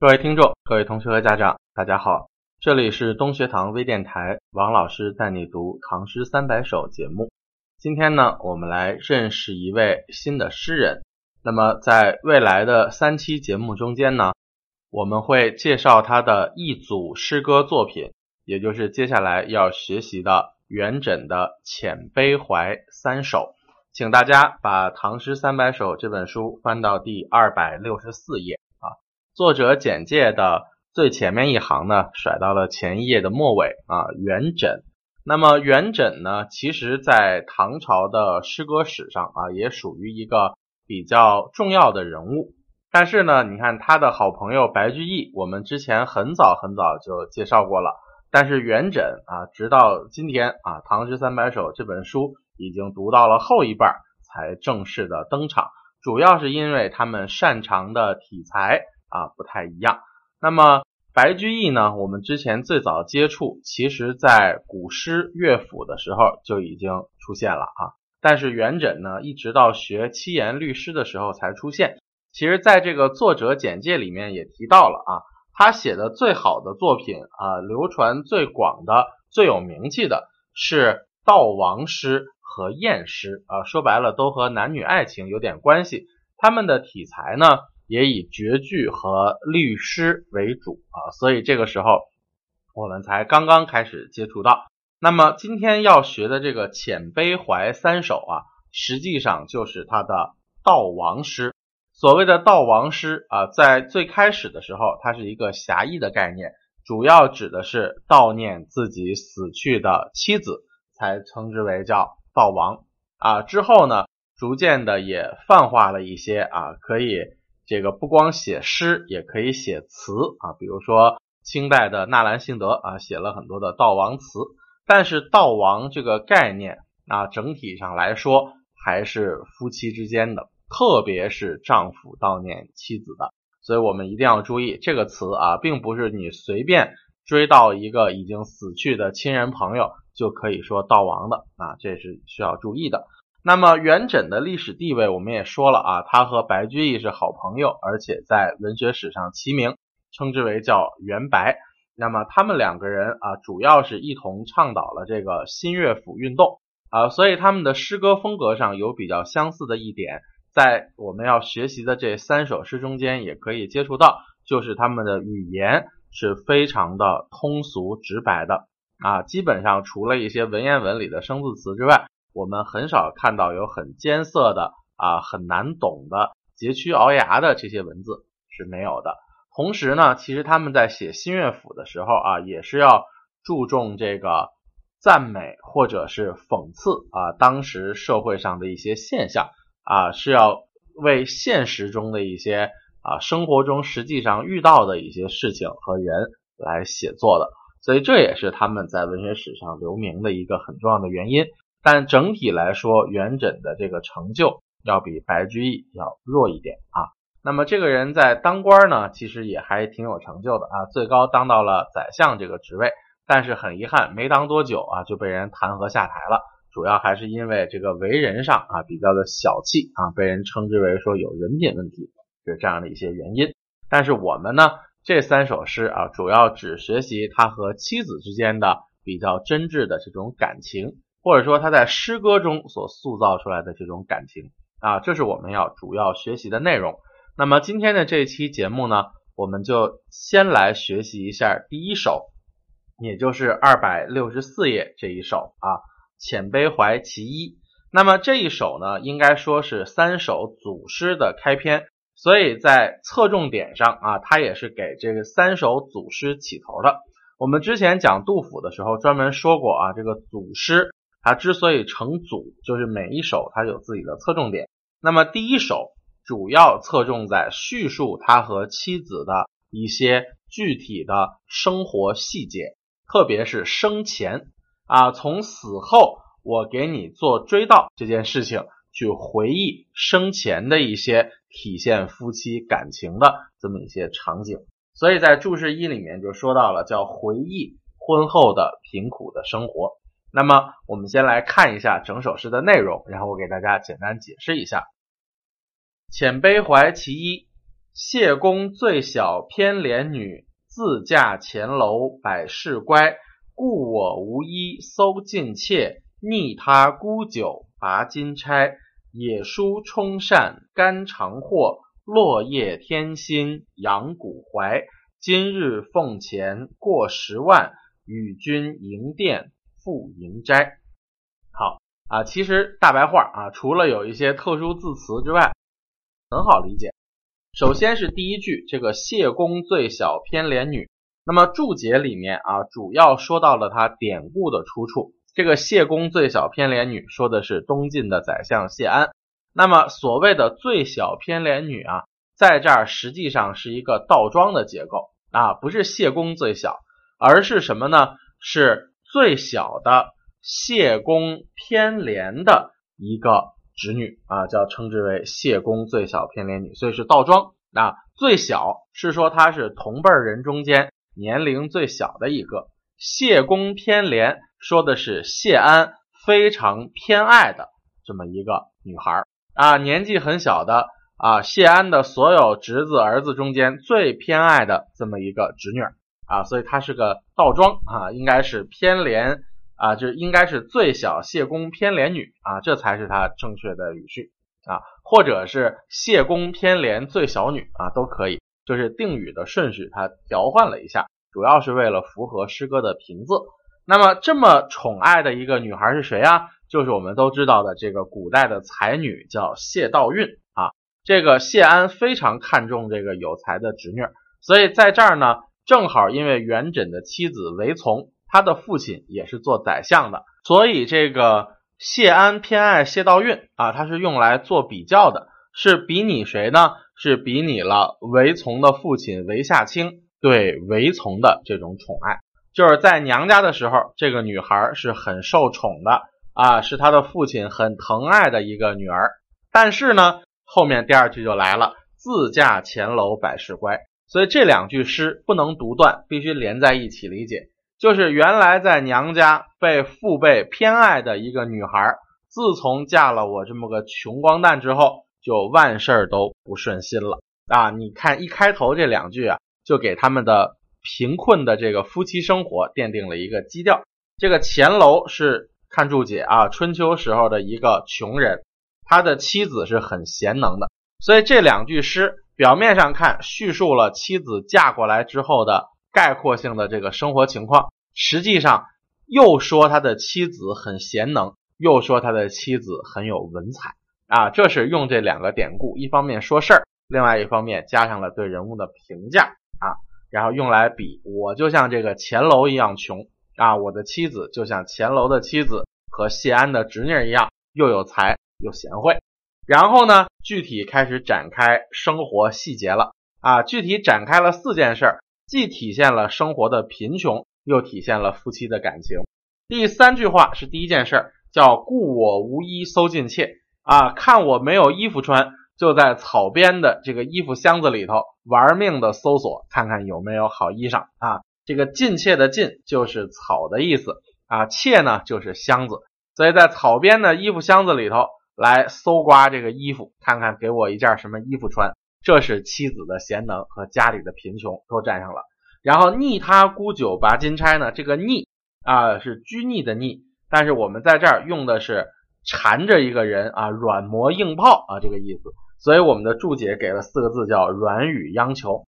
各位听众、各位同学和家长，大家好，这里是东学堂微电台，王老师带你读《唐诗三百首》节目。今天呢，我们来认识一位新的诗人。那么，在未来的三期节目中间呢，我们会介绍他的一组诗歌作品，也就是接下来要学习的元稹的《遣悲怀三首》。请大家把《唐诗三百首》这本书翻到第二百六十四页。作者简介的最前面一行呢，甩到了前一页的末尾啊。元稹，那么元稹呢，其实在唐朝的诗歌史上啊，也属于一个比较重要的人物。但是呢，你看他的好朋友白居易，我们之前很早很早就介绍过了。但是元稹啊，直到今天啊，《唐诗三百首》这本书已经读到了后一半才正式的登场，主要是因为他们擅长的题材。啊，不太一样。那么白居易呢？我们之前最早接触，其实在古诗乐府的时候就已经出现了啊。但是元稹呢，一直到学七言律诗的时候才出现。其实，在这个作者简介里面也提到了啊，他写的最好的作品啊，流传最广的、最有名气的是悼亡诗和艳诗啊。说白了，都和男女爱情有点关系。他们的题材呢？也以绝句和律诗为主啊，所以这个时候我们才刚刚开始接触到。那么今天要学的这个《遣悲怀三首》啊，实际上就是他的悼亡诗。所谓的悼亡诗啊，在最开始的时候，它是一个狭义的概念，主要指的是悼念自己死去的妻子，才称之为叫悼亡啊。之后呢，逐渐的也泛化了一些啊，可以。这个不光写诗，也可以写词啊，比如说清代的纳兰性德啊，写了很多的悼亡词。但是悼亡这个概念啊，整体上来说还是夫妻之间的，特别是丈夫悼念妻子的。所以我们一定要注意这个词啊，并不是你随便追悼一个已经死去的亲人朋友就可以说悼亡的啊，这是需要注意的。那么元稹的历史地位，我们也说了啊，他和白居易是好朋友，而且在文学史上齐名，称之为叫元白。那么他们两个人啊，主要是一同倡导了这个新乐府运动啊，所以他们的诗歌风格上有比较相似的一点，在我们要学习的这三首诗中间也可以接触到，就是他们的语言是非常的通俗直白的啊，基本上除了一些文言文里的生字词之外。我们很少看到有很艰涩的啊很难懂的佶屈聱牙的这些文字是没有的。同时呢，其实他们在写新乐府的时候啊，也是要注重这个赞美或者是讽刺啊当时社会上的一些现象啊，是要为现实中的一些啊生活中实际上遇到的一些事情和人来写作的。所以这也是他们在文学史上留名的一个很重要的原因。但整体来说，元稹的这个成就要比白居易要弱一点啊。那么这个人在当官呢，其实也还挺有成就的啊，最高当到了宰相这个职位。但是很遗憾，没当多久啊，就被人弹劾下台了。主要还是因为这个为人上啊比较的小气啊，被人称之为说有人品问题，是这样的一些原因。但是我们呢，这三首诗啊，主要只学习他和妻子之间的比较真挚的这种感情。或者说他在诗歌中所塑造出来的这种感情啊，这是我们要主要学习的内容。那么今天的这期节目呢，我们就先来学习一下第一首，也就是二百六十四页这一首啊，《遣悲怀其一》。那么这一首呢，应该说是三首组诗的开篇，所以在侧重点上啊，它也是给这个三首组诗起头的。我们之前讲杜甫的时候专门说过啊，这个组诗。它之所以成组，就是每一首它有自己的侧重点。那么第一首主要侧重在叙述他和妻子的一些具体的生活细节，特别是生前啊，从死后我给你做追悼这件事情，去回忆生前的一些体现夫妻感情的这么一些场景。所以在注释一里面就说到了，叫回忆婚后的贫苦的生活。那么，我们先来看一下整首诗的内容，然后我给大家简单解释一下。遣悲怀其一，谢公最小偏怜女，自嫁前楼百事乖。故我无衣搜尽妾，逆他沽酒拔金钗。野书充善肝肠货，落叶天心养骨怀。今日奉钱过十万，与君迎殿赴银斋。好啊，其实大白话啊，除了有一些特殊字词之外，很好理解。首先是第一句，这个谢公最小偏怜女。那么注解里面啊，主要说到了它典故的出处。这个谢公最小偏怜女，说的是东晋的宰相谢安。那么所谓的最小偏怜女啊，在这儿实际上是一个倒装的结构啊，不是谢公最小，而是什么呢？是最小的谢公偏怜的一个侄女啊，叫称之为谢公最小偏怜女，所以是倒装啊。最小是说她是同辈人中间。年龄最小的一个谢公偏怜，说的是谢安非常偏爱的这么一个女孩啊，年纪很小的啊，谢安的所有侄子儿子中间最偏爱的这么一个侄女啊，所以它是个倒装啊，应该是偏怜啊，就应该是最小谢公偏怜女啊，这才是它正确的语序啊，或者是谢公偏怜最小女啊，都可以。就是定语的顺序，它调换了一下，主要是为了符合诗歌的平仄。那么这么宠爱的一个女孩是谁啊？就是我们都知道的这个古代的才女，叫谢道韫啊。这个谢安非常看重这个有才的侄女，所以在这儿呢，正好因为元稹的妻子韦从，他的父亲也是做宰相的，所以这个谢安偏爱谢道韫啊，他是用来做比较的，是比拟谁呢？是比拟了韦从的父亲韦夏卿对韦从的这种宠爱，就是在娘家的时候，这个女孩是很受宠的啊，是他的父亲很疼爱的一个女儿。但是呢，后面第二句就来了，自嫁前楼百事乖。所以这两句诗不能独断，必须连在一起理解。就是原来在娘家被父辈偏爱的一个女孩，自从嫁了我这么个穷光蛋之后。就万事都不顺心了啊！你看一开头这两句啊，就给他们的贫困的这个夫妻生活奠定了一个基调。这个钱楼是看注解啊，春秋时候的一个穷人，他的妻子是很贤能的，所以这两句诗表面上看叙述了妻子嫁过来之后的概括性的这个生活情况，实际上又说他的妻子很贤能，又说他的妻子很有文采。啊，这是用这两个典故，一方面说事儿，另外一方面加上了对人物的评价啊，然后用来比我就像这个钱楼一样穷啊，我的妻子就像钱楼的妻子和谢安的侄女一样，又有才又贤惠。然后呢，具体开始展开生活细节了啊，具体展开了四件事儿，既体现了生活的贫穷，又体现了夫妻的感情。第三句话是第一件事儿，叫故我无衣搜尽妾。啊，看我没有衣服穿，就在草编的这个衣服箱子里头玩命的搜索，看看有没有好衣裳啊。这个尽妾的尽就是草的意思啊，妾呢就是箱子，所以在草编的衣服箱子里头来搜刮这个衣服，看看给我一件什么衣服穿。这是妻子的贤能和家里的贫穷都占上了。然后逆他沽酒拔金钗呢，这个逆啊是拘泥的逆，但是我们在这儿用的是。缠着一个人啊，软磨硬泡啊，这个意思。所以我们的注解给了四个字，叫软语央求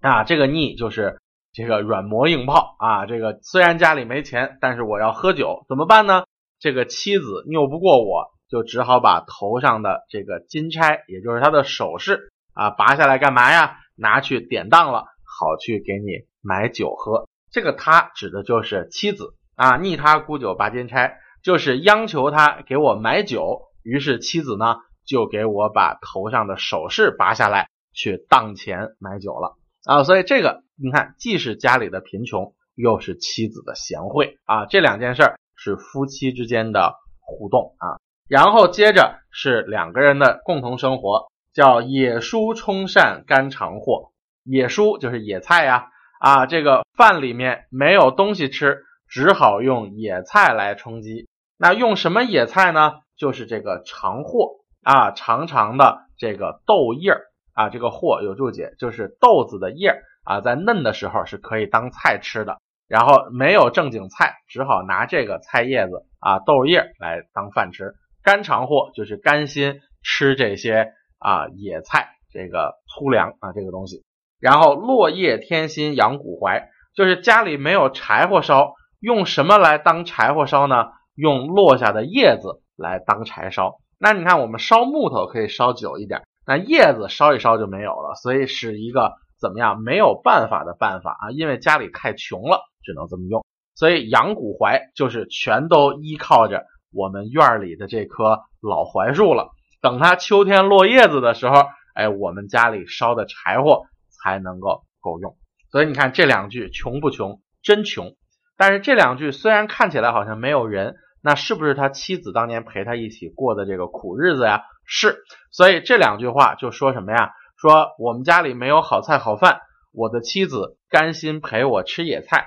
啊。这个逆就是这个软磨硬泡啊。这个虽然家里没钱，但是我要喝酒，怎么办呢？这个妻子拗不过我，就只好把头上的这个金钗，也就是他的首饰啊，拔下来干嘛呀？拿去典当了，好去给你买酒喝。这个他指的就是妻子啊，逆他沽酒拔金钗。就是央求他给我买酒，于是妻子呢就给我把头上的首饰拔下来，去当钱买酒了啊！所以这个你看，既是家里的贫穷，又是妻子的贤惠啊！这两件事儿是夫妻之间的互动啊。然后接着是两个人的共同生活，叫野蔬充善肝肠货。野蔬就是野菜呀啊！这个饭里面没有东西吃，只好用野菜来充饥。那用什么野菜呢？就是这个长货啊，长长的这个豆叶儿啊，这个或有注解，就是豆子的叶啊，在嫩的时候是可以当菜吃的，然后没有正经菜，只好拿这个菜叶子啊豆叶来当饭吃。肝肠货就是甘心吃这些啊野菜，这个粗粮啊这个东西。然后落叶添薪养骨怀，就是家里没有柴火烧，用什么来当柴火烧呢？用落下的叶子来当柴烧。那你看，我们烧木头可以烧久一点，那叶子烧一烧就没有了，所以是一个怎么样没有办法的办法啊？因为家里太穷了，只能这么用。所以养骨槐就是全都依靠着我们院里的这棵老槐树了。等它秋天落叶子的时候，哎，我们家里烧的柴火才能够够用。所以你看这两句穷不穷？真穷。但是这两句虽然看起来好像没有人。那是不是他妻子当年陪他一起过的这个苦日子呀？是，所以这两句话就说什么呀？说我们家里没有好菜好饭，我的妻子甘心陪我吃野菜；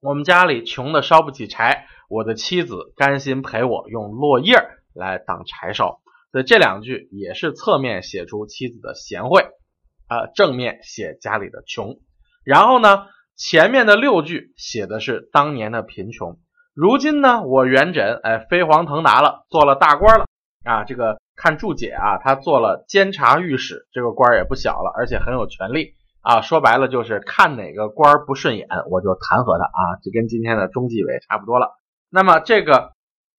我们家里穷的烧不起柴，我的妻子甘心陪我用落叶来当柴烧。所以这两句也是侧面写出妻子的贤惠，啊，正面写家里的穷。然后呢，前面的六句写的是当年的贫穷。如今呢，我元稹哎飞黄腾达了，做了大官了啊！这个看注解啊，他做了监察御史，这个官也不小了，而且很有权力啊。说白了就是看哪个官不顺眼，我就弹劾他啊，就跟今天的中纪委差不多了。那么这个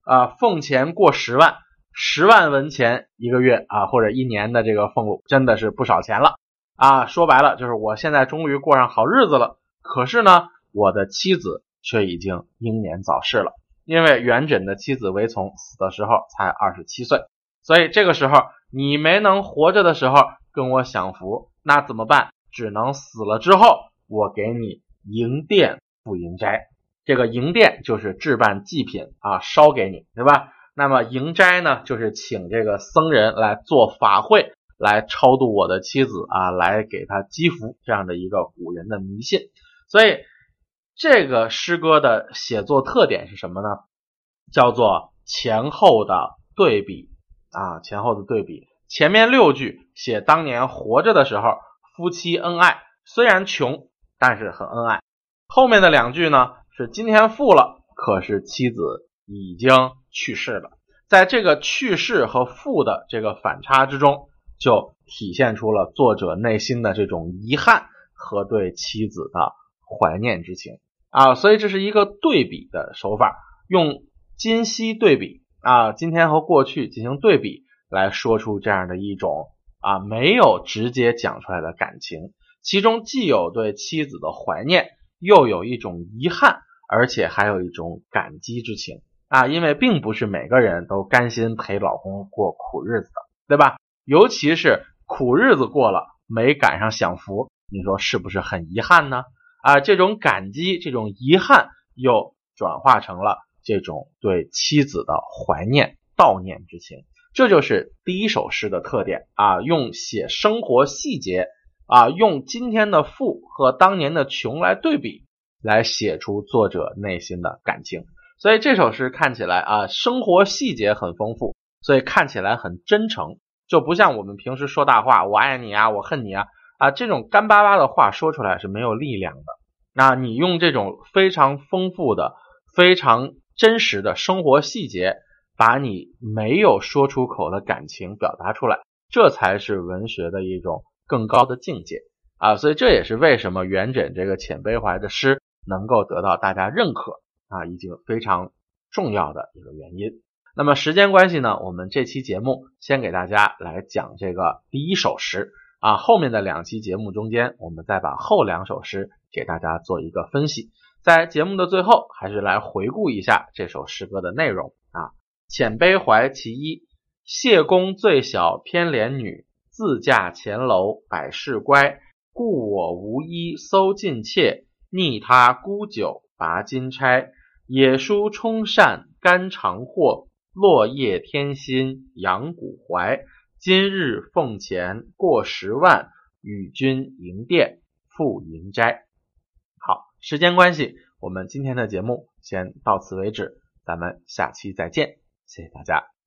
啊，俸钱过十万，十万文钱一个月啊，或者一年的这个俸禄，真的是不少钱了啊。说白了就是我现在终于过上好日子了，可是呢，我的妻子。却已经英年早逝了，因为元稹的妻子韦丛死的时候才二十七岁，所以这个时候你没能活着的时候跟我享福，那怎么办？只能死了之后，我给你迎殿不迎斋。这个迎殿就是置办祭品啊，烧给你，对吧？那么迎斋呢，就是请这个僧人来做法会，来超度我的妻子啊，来给他积福，这样的一个古人的迷信，所以。这个诗歌的写作特点是什么呢？叫做前后的对比啊，前后的对比。前面六句写当年活着的时候，夫妻恩爱，虽然穷，但是很恩爱。后面的两句呢，是今天富了，可是妻子已经去世了。在这个去世和富的这个反差之中，就体现出了作者内心的这种遗憾和对妻子的怀念之情。啊，所以这是一个对比的手法，用今昔对比啊，今天和过去进行对比，来说出这样的一种啊没有直接讲出来的感情，其中既有对妻子的怀念，又有一种遗憾，而且还有一种感激之情啊，因为并不是每个人都甘心陪老公过苦日子的，对吧？尤其是苦日子过了，没赶上享福，你说是不是很遗憾呢？啊，这种感激，这种遗憾，又转化成了这种对妻子的怀念、悼念之情。这就是第一首诗的特点啊，用写生活细节啊，用今天的富和当年的穷来对比，来写出作者内心的感情。所以这首诗看起来啊，生活细节很丰富，所以看起来很真诚，就不像我们平时说大话，我爱你啊，我恨你啊。啊，这种干巴巴的话说出来是没有力量的。那你用这种非常丰富的、非常真实的生活细节，把你没有说出口的感情表达出来，这才是文学的一种更高的境界啊！所以这也是为什么元稹这个遣悲怀的诗能够得到大家认可啊，已经非常重要的一个原因。那么时间关系呢，我们这期节目先给大家来讲这个第一首诗。啊，后面的两期节目中间，我们再把后两首诗给大家做一个分析。在节目的最后，还是来回顾一下这首诗歌的内容啊。遣悲怀其一：谢公最小偏怜女，自嫁前楼百事乖。故我无衣搜尽妾，逆他沽酒拔金钗。野书充扇肝肠货，落叶添薪养骨怀。今日奉钱过十万，与君迎殿赴迎斋。好，时间关系，我们今天的节目先到此为止，咱们下期再见，谢谢大家。